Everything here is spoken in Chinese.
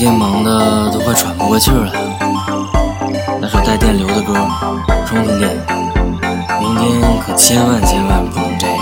天忙的都快喘不过气儿了。那首带电流的歌，充充电。明天可千万千万不能这样。